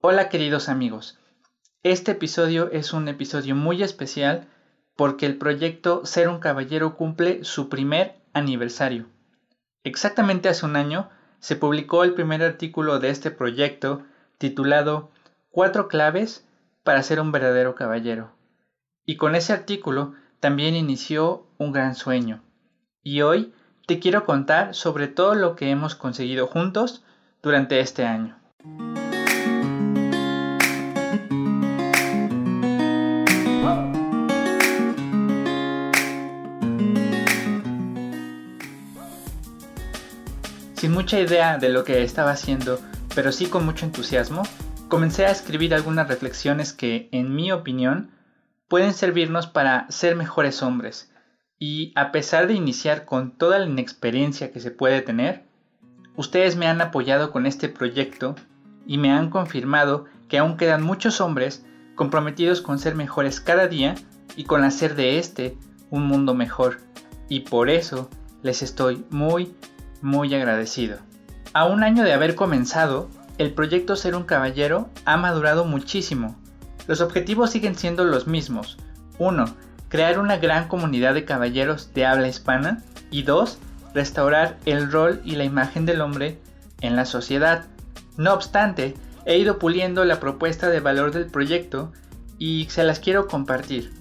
Hola queridos amigos, este episodio es un episodio muy especial porque el proyecto Ser un Caballero cumple su primer aniversario. Exactamente hace un año se publicó el primer artículo de este proyecto titulado Cuatro claves para ser un verdadero caballero. Y con ese artículo también inició un gran sueño. Y hoy te quiero contar sobre todo lo que hemos conseguido juntos durante este año. Sin mucha idea de lo que estaba haciendo, pero sí con mucho entusiasmo, comencé a escribir algunas reflexiones que, en mi opinión, pueden servirnos para ser mejores hombres. Y a pesar de iniciar con toda la inexperiencia que se puede tener, ustedes me han apoyado con este proyecto y me han confirmado que aún quedan muchos hombres comprometidos con ser mejores cada día y con hacer de este un mundo mejor. Y por eso les estoy muy, muy agradecido. A un año de haber comenzado, el proyecto Ser un Caballero ha madurado muchísimo. Los objetivos siguen siendo los mismos. 1. Crear una gran comunidad de caballeros de habla hispana. Y 2. Restaurar el rol y la imagen del hombre en la sociedad. No obstante, he ido puliendo la propuesta de valor del proyecto y se las quiero compartir.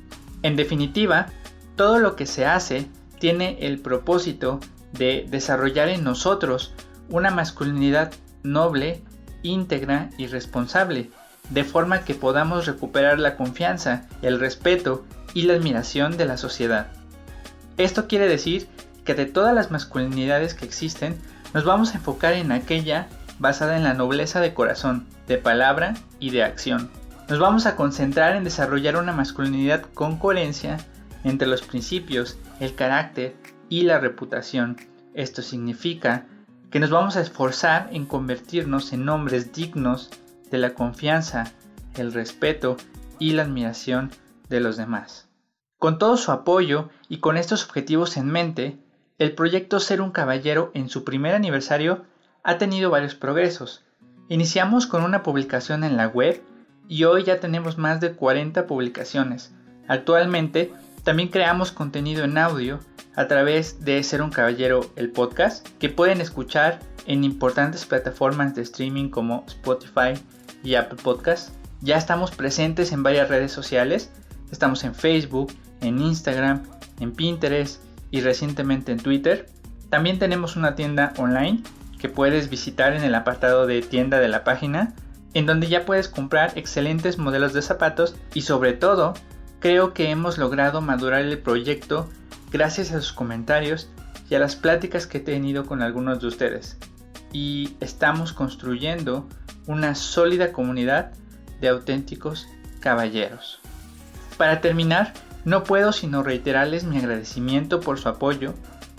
En definitiva, todo lo que se hace tiene el propósito de desarrollar en nosotros una masculinidad noble, íntegra y responsable, de forma que podamos recuperar la confianza, el respeto y la admiración de la sociedad. Esto quiere decir que de todas las masculinidades que existen, nos vamos a enfocar en aquella basada en la nobleza de corazón, de palabra y de acción. Nos vamos a concentrar en desarrollar una masculinidad con coherencia entre los principios, el carácter y la reputación. Esto significa que nos vamos a esforzar en convertirnos en hombres dignos de la confianza, el respeto y la admiración de los demás. Con todo su apoyo y con estos objetivos en mente, el proyecto Ser un Caballero en su primer aniversario ha tenido varios progresos. Iniciamos con una publicación en la web y hoy ya tenemos más de 40 publicaciones. Actualmente también creamos contenido en audio a través de Ser un Caballero el podcast que pueden escuchar en importantes plataformas de streaming como Spotify y Apple Podcast. Ya estamos presentes en varias redes sociales. Estamos en Facebook, en Instagram, en Pinterest y recientemente en Twitter. También tenemos una tienda online que puedes visitar en el apartado de tienda de la página, en donde ya puedes comprar excelentes modelos de zapatos y sobre todo Creo que hemos logrado madurar el proyecto gracias a sus comentarios y a las pláticas que he tenido con algunos de ustedes. Y estamos construyendo una sólida comunidad de auténticos caballeros. Para terminar, no puedo sino reiterarles mi agradecimiento por su apoyo,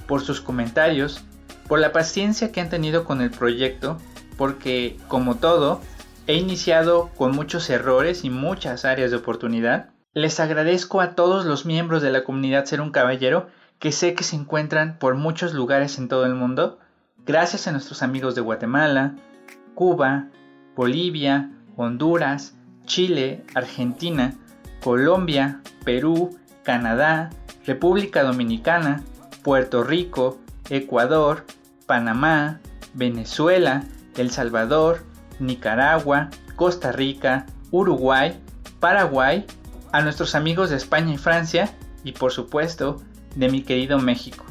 por sus comentarios, por la paciencia que han tenido con el proyecto, porque, como todo, he iniciado con muchos errores y muchas áreas de oportunidad, les agradezco a todos los miembros de la comunidad Ser un Caballero que sé que se encuentran por muchos lugares en todo el mundo. Gracias a nuestros amigos de Guatemala, Cuba, Bolivia, Honduras, Chile, Argentina, Colombia, Perú, Canadá, República Dominicana, Puerto Rico, Ecuador, Panamá, Venezuela, El Salvador, Nicaragua, Costa Rica, Uruguay, Paraguay a nuestros amigos de España y Francia y por supuesto de mi querido México.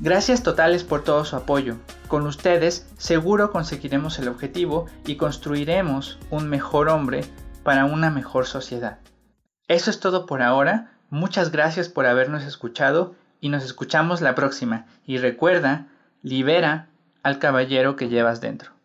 Gracias totales por todo su apoyo. Con ustedes seguro conseguiremos el objetivo y construiremos un mejor hombre para una mejor sociedad. Eso es todo por ahora. Muchas gracias por habernos escuchado y nos escuchamos la próxima. Y recuerda, libera al caballero que llevas dentro.